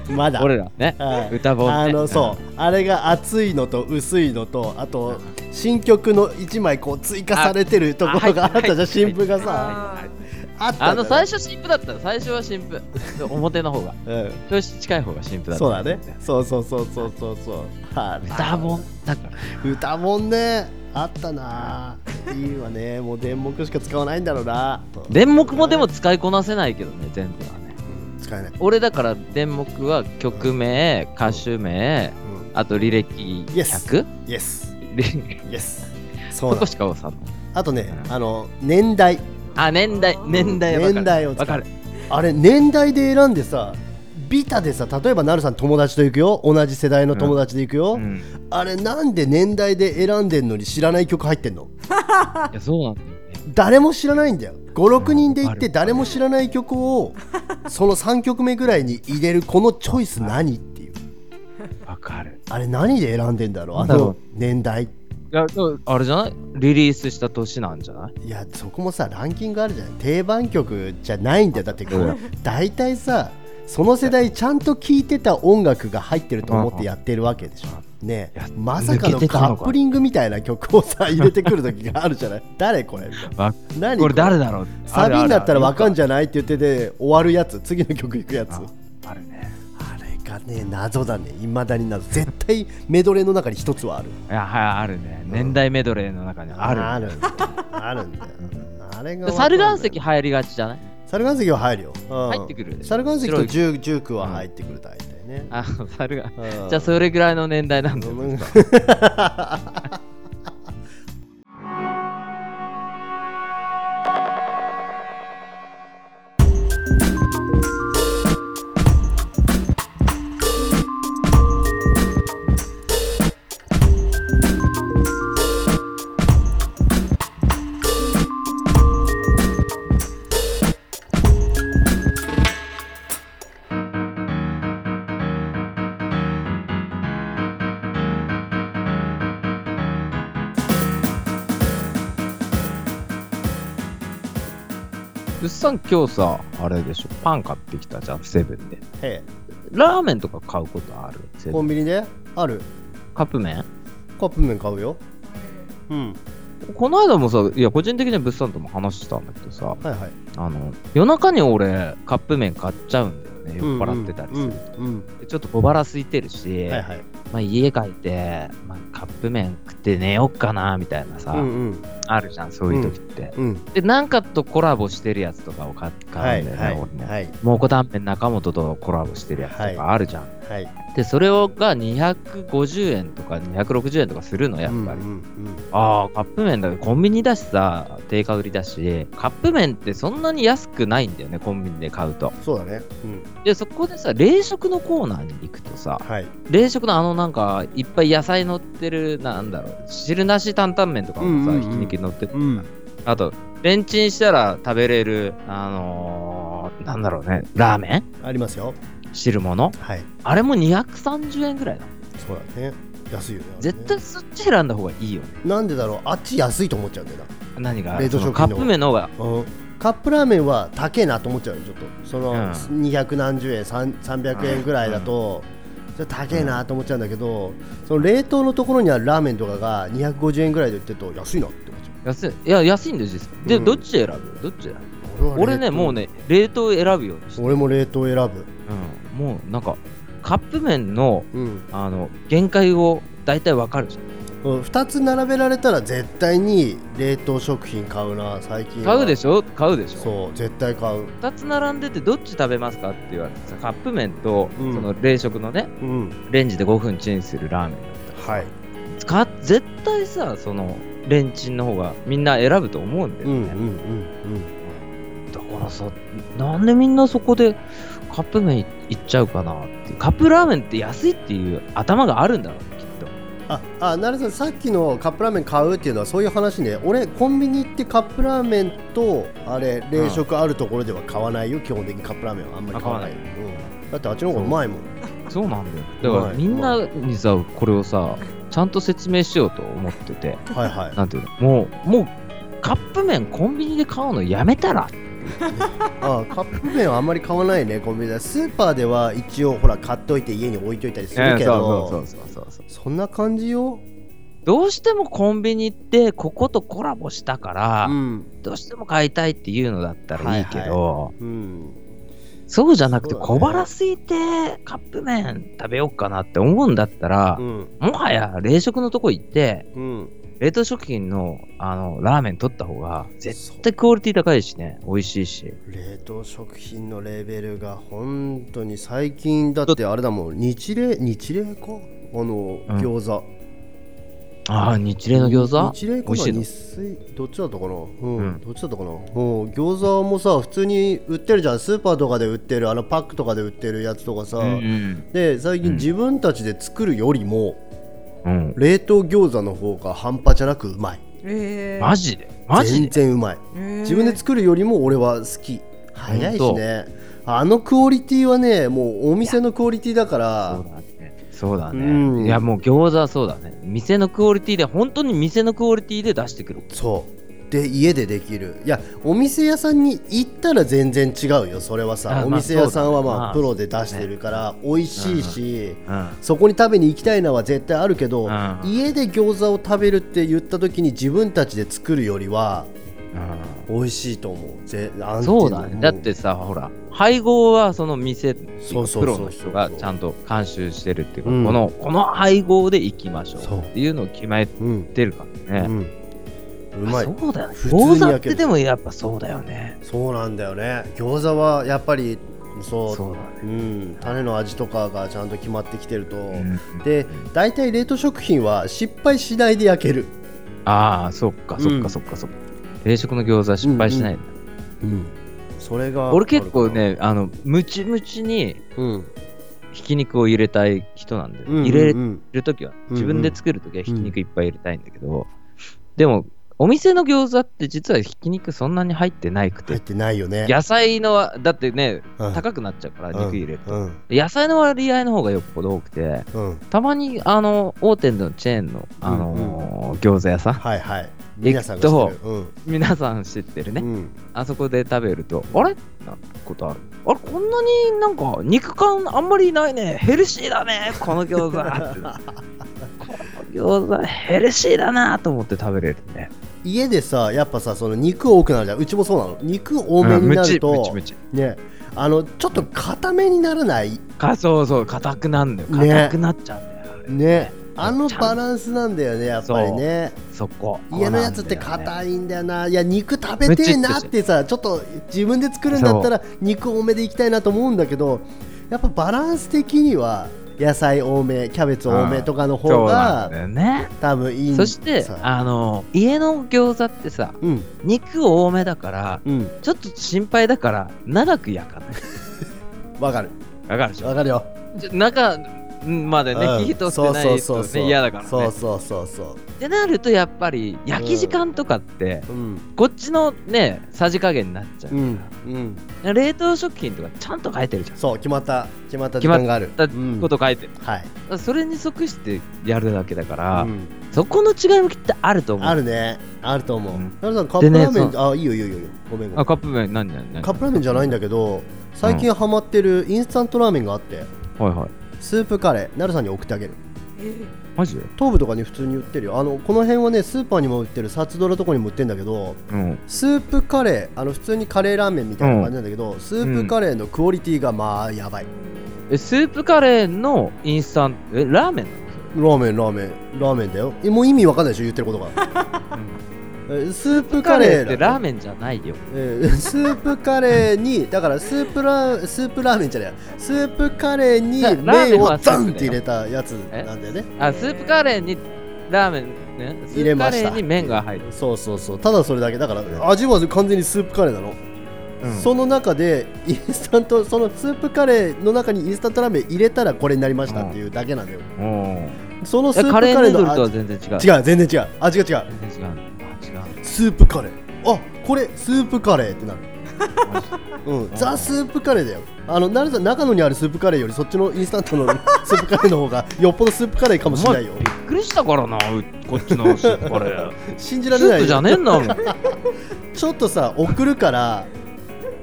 まだ。俺らね。はい歌本ね。あのそう。あれが厚いのと薄いのとあと新曲の1枚こう追加されてるところがあったじゃん。はい。新譜があさあったあの最初、初新婦だった最初は新婦表の方が。うん、近い方が新婦だった。そうだね。そうそうそうそうそうそう。あ歌本。だか。ら歌もんねあったな。いいわね。もう電目しか使わないんだろうな。電目もでも使いこなせないけどね全部はね。うん使えない、俺だから電目は曲名歌手名うあと履歴 Yes 100? ん、イエス履イエスそうそこしか押さんのあとねうん。あの年代。あ年代年代年代を使う。わかる。あれ年代で選んでさビタでさ例えばなるさん友達と行くよ。同じ世代の友達で行くよ、うん。あれなんで年代で選んでんのに知らない曲入ってんの？いやそうなんだよね。誰も知らないんだよ。56人で行って誰も知らない曲をその3曲目ぐらいに入れるこのチョイス何っていう。わかる。あれ何で選んでんだろう？あの年代。いやでもあれじゃない？リリースした年なんじゃない？いやそこもさランキングあるじゃない？定番曲じゃないんだよ。だってこうん。う大体さその世代ちゃんと聴いてた音楽が入ってると思ってやってるわけでしょ。ねまさかのカップリングみたいな曲をさ入れてくる時があるじゃない。誰これ何これ？誰だろう？サビになったらわかんじじゃないって言ってて終わるやつ。次の曲行くやつ。ゃあるね。あれがね謎だね。いまだに謎。絶対メドレーの中に一つはある。いやはいあるね。年代メドレーの中にある。あるんだよあるんだよあれがで猿岩石入りがちじゃない？猿岩石は入るよ、うん。入ってくる猿岩石と白い。ジュジュークは入ってくる大体ね、あ猿が。うん。じゃあそれぐらいの年代なんだ ようんうっさん今日さあれでしょパン買ってきたじゃんセブンでへラーメンとか買うことあるコンビニであるカップ麺カップ麺買うようんこの間もさいや個人的には物産とも話したんだけどさはいはいあの夜中に俺カップ麺買っちゃうんだよね酔っ払ってたりする、うんちょっと小腹空いてるし、はいはいまあ、家帰って、まあ、カップ麺食って寝よっかなみたいなさ、うんうん。あるじゃんそういう時って、うんでなんかとコラボしてるやつとかを買うんだよね、いはい俺も。はい。蒙古タンメン中本とコラボしてるやつとかあるじゃん、はいでそれをが250円とか260円とかするのやっぱり、うんうんああカップ麺だけどコンビニだしさ低カロリーだしカップ麺ってそんなに安くないんだよねコンビニで買うと。そうだね。うん。でそこでさ冷食のコーナーに行くとさはい。冷食のあのなんかいっぱい野菜乗ってるなんだろう汁なし担々麺とかもさ、うんうんうん。ひき肉乗っててうん。あとレンチンしたら食べれるあのー、なんだろうねラーメン？ありますよ汁物。はい。あれも230円ぐらいだそうだね。安いよね。絶対そっち選んだ方がいいよ。ねなんでだろう？あっち安いと思っちゃうんだよ何が？冷凍食品のそのカップ麺の方が。な、うん、カップラーメンは高えなと思っちゃうよちょっと。そのうん。二百何十円三300円ぐらいだと、それ高えなと思っちゃうんだけど、その冷凍のところにあるラーメンとかが250円ぐらいで売ってると安いなって思っちゃ安い。いや安いんだよ実際。で、うん。どっち選ぶ？どっち選ぶは俺ねもうね冷凍選ぶようにしてる。俺も冷凍選ぶ。うん、もうなんかカップ麺のうん。あの限界を大体わかるじゃん。2つ並べられたら絶対に冷凍食品買うな最近は。買うでしょ？買うでしょ。そう絶対買う。2つ並んでてどっち食べますかって言われてさカップ麺と、うん。その冷食のねうん。レンジで5分チンするラーメンだったらはい。使絶対さそのレンチンの方がみんな選ぶと思うんだようんうんね、うん。だからさなんでみんなそこでカップ麺いいっちゃうかなってカップラーメンって安いっていう頭があるんだろうねきっと。ああなるさんさっきのカップラーメン買うっていうのはそういう話ね。俺コンビニ行ってカップラーメンとあれ冷食あるところでは買わないよ、基本的にカップラーメンはあんまり買わないあうん、だってあっちの方がうまいもん。そうなんだよ。だからみんなにさこれをさちゃんと説明しようと思ってて。はいはい。なんていうの？もうもうカップ麺コンビニで買うのやめたらあカップ麺はあんまり買わないねコンビニで。スーパーでは一応ほら買っといて家に置いといたりするけど、そうそうそうそうそんな感じよ。どうしてもコンビニってこことコラボしたから、うん。どうしても買いたいっていうのだったらいいけど、うん。そうじゃなくて小腹空いてカップ麺食べようかなって思うんだったら、うん。もはや冷食のとこ行ってうん冷凍食品のあのラーメン取った方が絶対クオリティ高いしね。美味しいし。冷凍食品のレベルが本当に最近だってあれだもん。日冷日冷か？あのうん。餃子、ああ日冷の餃子？日冷か日水？どっちだったかな？うん、うん。どっちだったかな？うん。餃子もさ普通に売ってるじゃん。スーパーとかで売ってるあのパックとかで売ってるやつとかさ、うんうん。で最近うん。自分たちで作るよりも、うん。冷凍餃子の方が半端じゃなくうまい。えー。マジで？マジ全で然うまい。えー。自分で作るよりも俺は好き。早いしね。あのクオリティはねもうお店のクオリティだから。そうだね。そうだね、うん。いやもう餃子はそうだね。店のクオリティで本当に店のクオリティで出してくる。そうで家でできる。いやお店屋さんに行ったら全然違うよそれはさ。あお店屋さんはまあプロで出してるから美味しいしうんそこに食べに行きたいのは絶対あるけどうん。家で餃子を食べるって言った時に自分たちで作るよりは美味しいと思う。ぜそうだね。だってさほら配合はその店プロの人がちゃんと監修してるっていうか、うん。このこの配合でいきましょそう。うっていうのを決めうんてるからね、うんうまい。あそうだよね。餃子ってでもやっぱそうだよね。そうなんだよね。餃子はやっぱりそうそうだね。うん、種の味とかがちゃんと決まってきてると、うん。で大体冷凍食品は失敗しないで焼ける、ああそっかそっうんかそっかそっか、冷食の餃子失敗しないんだ、うん、それが俺結構ねあのムチムチにうん。ひき肉を入れたい人なんで、うんうん入れうんるときはうん。自分で作るときはひき肉いっぱい入れたいんだけど、でもお店の餃子って実はひき肉そんなに入ってないく、入っててないよね。野菜のだってねうん。高くなっちゃうから肉入れると、うん。野菜の割合の方がよっぽど多くて。うん。たまにあの大手のチェーンの、あのー餃子屋さん。はいはい。皆さんが知ってる。うん。皆さん知ってるね、うん。あそこで食べるとあれ？なことある。あれこんなになんか肉感あんまりないね。ヘルシーだねこの餃子。この餃子ヘルシーだなと思って食べれるね家でさやっぱさその肉多くなるじゃん。うちもそうなの。肉多めになるうんと、ムチムチムチね。あのちょっと固めにならない？かそうそう。硬くなんだよ。ね。硬くなっちゃうんだよ、ね。あのバランスなんだよねやっぱりね。そこ。家のやつってい硬いんだよな。いや肉食べてえなってさちょっと自分で作るんだったら肉多めでいきたいなと思うんだけどやっぱバランス的には野菜多めキャベツ多めとかの方がんだよね。多分いいんそしてさ。あの家の餃子ってさうん。肉多めだからうん。ちょっと心配だから長く焼かない。わかる。わかるでしょ？わかるよ。中までね、うん。火通ってないとね嫌だからね。そうそうそうそってなるとやっぱり焼き時間とかって、ううん。こっちのねさじ加減になっちゃう。うから、ん。うん。冷凍食品とかちゃんと書いてるじゃん。そう決まった決まった時間がある。だうん。こと書いてる、はい。それに即してやるだけだから、うん。そこの違いもきっとあると思う。あるね。あると思う。うん。カップラーメでねンあいいよいいよいいよ。ごめんごめん。あカップ麺何何何？カップラーメンじゃないんだけど最近ハマってるインスタントラーメンがあって。はいはいスープカレーなるさんに送ってあげる。えマジで？東部とかに普通に売ってるよ。あのこの辺はねスーパーにも売ってるサツドラとかにも売ってるんだけどうん。スープカレーあの普通にカレーラーメンみたいな感じなんだけど、スープカレーのクオリティがまあやばい。えスープカレーのインスタントえラーメンなの？ラーメンラーメン。ラーメンだよ。えもう意味わかんないでしょ？言ってることが。え スープカレーってラーメンじゃないよ。えースープカレーに だからスープラースープラーメンじゃないスープカレーに麺をザンって入れたやつなんだよね。あスープカレーにラーメンね？入れました。カレーに麺が入る、そうそうそう。ただそれだけ。だから味は完全にスープカレーなの、その中でインスタントそのスープカレーの中にインスタントラーメン入れたらこれになりましたっていうだけなんだよ。うんそのスープえカレーカレーのヌードルとは味全然違う。違う全然違う。味が違う。全然違うスープカレー。あこれスープカレーってなる。うん、ザ・スープカレーだよ。あのなるさん長野にあるスープカレーよりそっちのインスタントの スープカレーの方がよっぽどスープカレーかもしれないよ。びっくりしたからなうこっちのスープカレー。信じられないスープじゃねえんだちょっとさ送るから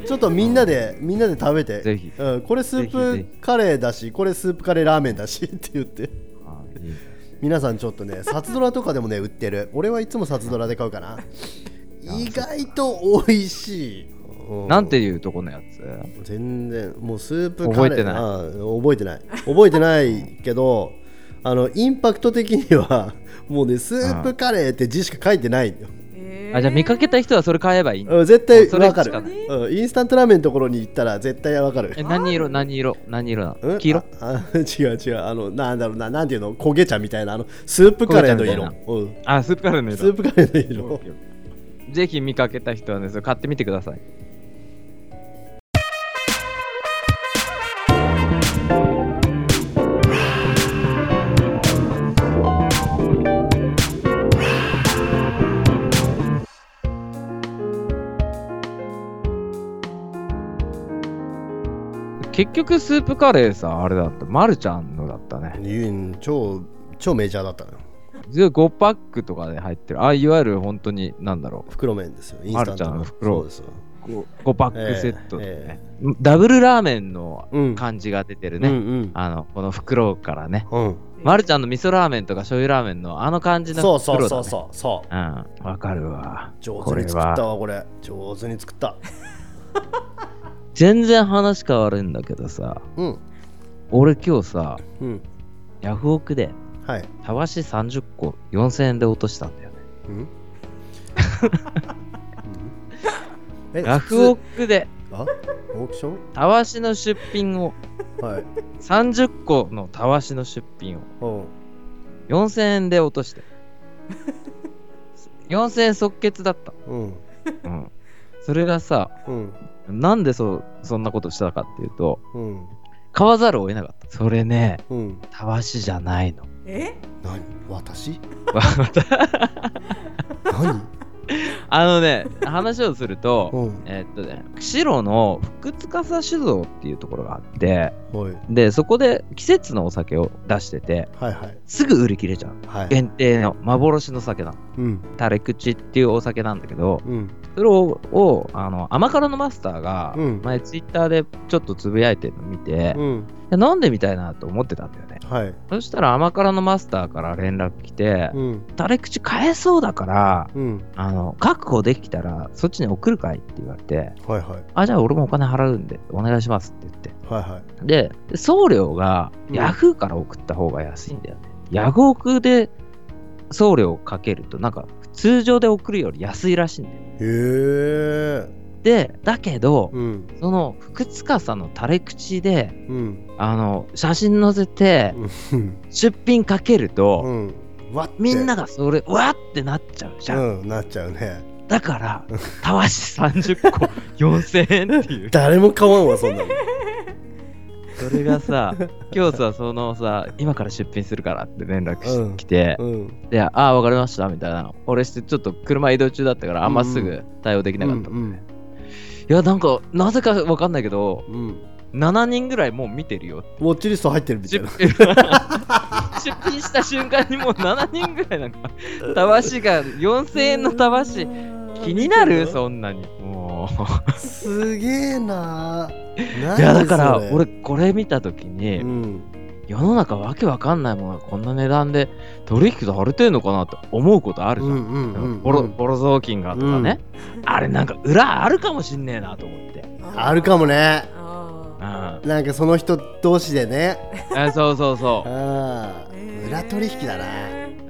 ちょっとみんなでみんなで食べて。ぜひ。うん、これスープカレーだしこれスープカレーラーメンだしって言って皆さんちょっとね札ドラとかでもね売ってる。俺はいつも札ドラで買うかな。意外と美味しい、うなんていうとこのやつ？全然もうスープカレー。覚えてない。あ覚えてない。覚えてないけどあのインパクト的にはもうねスープカレーって字しか書いてないの。よえーあじゃあ見かけた人はそれ買えばいいうん絶対それわかる。うんインスタントラーメンのところに行ったら絶対わかる。え何色？何色？何色なうんの黄色？ああ 違う違う。あのなんだろうななんていうの？焦げ茶みたいなあのスープカレーの色。うん。あスープカレーの色。スープカレーの色。ぜひ見かけた人はねそれ買ってみてください結局スープカレーさあれだった。まるちゃんのだったね。うん超超メジャーだったのよ。5パックとかで入ってる。あいわゆる本当になんだろ袋麺ですよ。インスタントまるちゃんの。袋そうですよう。5パックセットでえね、ダブルラーメンのうん。感じが出てるうんね、うん。あのこの袋からね。うん。まるちゃんの味噌ラーメンとか醤油ラーメンのあの感じのそう袋だ、ね、そうそうそうそう。うん。わかるわ。上手に作ったわこれ。上手に作った 全然話変わるんだけどさうん。俺今日さうん。ヤフオクではい。たわし30個4000円で落としたんだよね。うん。ヤフオクであオークション？たわしの出品をはい。30個のたわしの出品をうん。4000円で落として。4000円即決だった、うん。うん、それがさうんなんでそそんなことしたかっていうとうん。買わざるを得なかった。それねうん。たわしじゃないの。え？何？私？わまた何？あのね話をすると、うん。えーっとね釧路の福司酒造っていうところがあってはい。でそこで季節のお酒を出しててはいはい。すぐ売り切れちゃうはい。限定の幻の酒なの。うん。タレ口っていうお酒なんだけどうんそれををあの甘辛のマスターがうん。前ツイッターでちょっとつぶやいてるの見て、うん。で飲んでみたいなと思ってたんだよね。はい。そしたら甘辛のマスターから連絡来て、うん。口買えそうだからうん。あの確保できたらそっちに送るかいって言われてはいはい。あじゃあ俺もお金払うんでお願いしますって言って。はいはい。でで送料がうん。ヤフーから送った方が安いんだよね、ヤフオクで送料をかけるとなんか通常で送るより安いらしいんだよ。へえでだけど、うん。その福塚さんのタレ口でうん。あの写真載せてうん。出品かけると、うん。みんながそれうわってなっちゃうじゃん、うんなっちゃうね。だからたわし30個4000円っていう。誰も買わんわそんなのそれがさ 今日さそのさ今から出品するからって連絡し来て、うん。でああ分かりましたみたいな俺してちょっと車移動中だったからあんますぐ対応できなかったの。で、いやなんかなぜか分かんないけどうん。うん7人ぐらいもう見てるよウォッチリスト入ってるみたい出な品 出品した瞬間にもう7人ぐらいなんかたわしが4000円のたわし気になる？そんなに。もすげえな。う いやだから俺俺これ見た時に、うん。世の中わけわかんないものがこんな値段で取引されてんのかなって思うことあるじゃん。うんうんうんうん。ボロボロ雑巾がとかね、あれなんか裏あるかもしんねえなと思って。あるかもね。あうん、なんかその人同士でね。えそうそうそあーへー裏取引だな。う。うん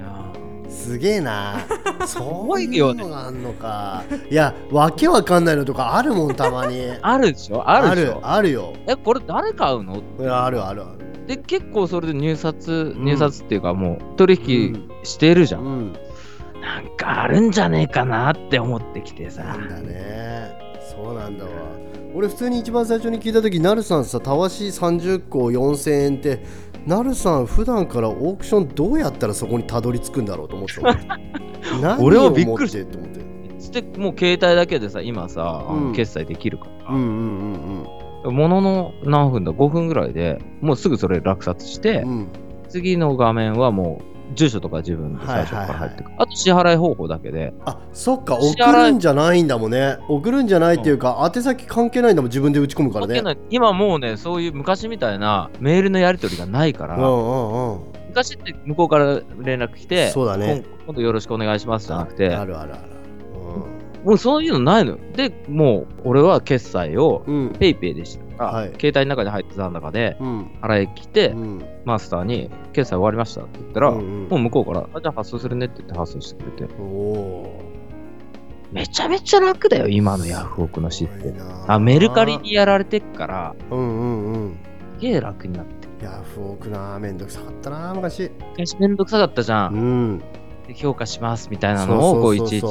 すげえな。そういうのがあんのか。いやわけわかんないのとかあるもんたまに。あるでしょ？あるでしょ？あるよ。えこれ誰買うの？あるあるあるで結構それで入札うん。入札っていうかもう取引してるじゃん、うん。なんかあるんじゃねえかなって思ってきてさ。なんだね。そうなんだわ。俺普通に一番最初に聞いた時なるさんさたわし30個4000円ってなるさん普段からオークションどうやったらそこにたどり着くんだろうと思ってた 何俺を思っもびっくりしてと思ってでもう携帯だけでさ今さ、うん。決済できるから、うんうんうんものの何分だ？5分ぐらいでもうすぐそれ落札して、次の画面はもう住所とか自分で最初から入ってくる、あと支払い方法だけで。あそっか支送るんじゃないんだもんね。送るんじゃないっていうか宛先関係ないんだもん自分で打ち込むからね。今もうねそういう昔みたいなメールのやり取りがないから、うんうんうん。昔って向こうから連絡来てそうだね。今今度よろしくお願いしますじゃなくてあるあるあるもうそういうのないのよ。でもう俺は決済をうん。うんペイペイでした。から、はい。携帯の中に入ってた中でうん。払い切って、うん。マスターに決済終わりましたって言ったら、うんうん。もう向こうからあじゃあ発送するねって言って発送してくれて。めちゃめちゃ楽だよ今のヤフオクのシステム。あメルカリにやられてっからうんうんうん。すげえ楽になって。ヤフオクなめんどくさかったな昔。昔めんどくさかったじゃ、うん。んで評価しますみたいなのをこういちいち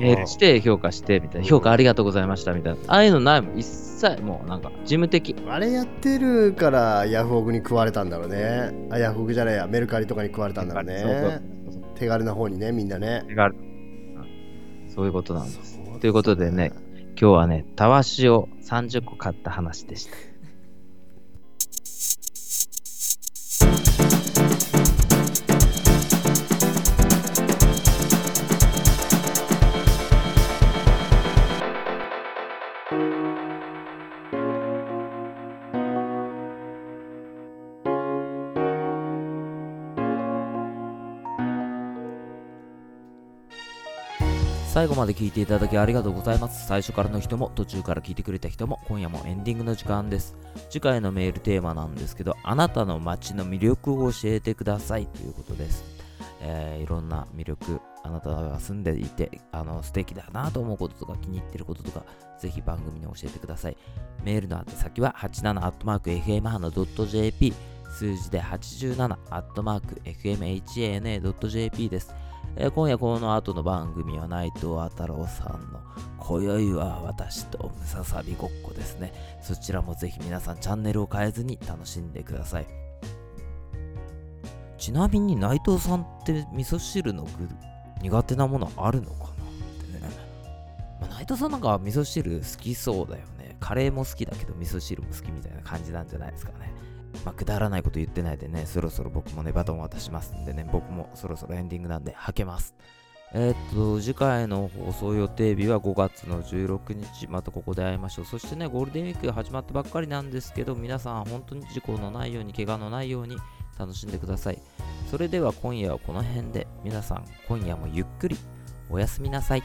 メールして評価してみたいな。評価ありがとうございましたみたいな。ああいうのないもん一切もうなんか事務的。あれやってるからヤフオクに食われたんだろうね。あヤフオクじゃないやメルカリとかに食われたんだろうね。手軽な方にねみんなね。手軽。そういうことなんです。そうということでね今日はねたわしを30個買った話でした最後まで聞いていただきありがとうございます。最初からの人も途中から聞いてくれた人も今夜もエンディングの時間です。次回のメールテーマなんですけど、あなたの街の魅力を教えてくださいということです。えーいろんな魅力、あなたが住んでいてあの素敵だなと思うこととか気に入ってることとか、ぜひ番組に教えてください。メールの宛先は 87-fmhana.jp 数字で 87-fmhana.jp です。えー今夜この後の番組は内藤あたろうさんの今宵は私とムササビごっこですね。そちらもぜひ皆さんチャンネルを変えずに楽しんでください。ちなみに内藤さんって味噌汁の具苦手なものあるのかなってね。まあ、内藤さんなんか味噌汁好きそうだよね。カレーも好きだけど味噌汁も好きみたいな感じなんじゃないですかね。まあ、くだらないこと言ってないでね、そろそろ僕もね、バトン渡しますんでね、僕もそろそろエンディングなんで、はけます。えーっと、次回の放送予定日は5月の16日、またここで会いましょう。そしてね、ゴールデンウィークが始まったばっかりなんですけど、皆さん本当に事故のないように、怪我のないように楽しんでください。それでは今夜はこの辺で、皆さん今夜もゆっくりおやすみなさい。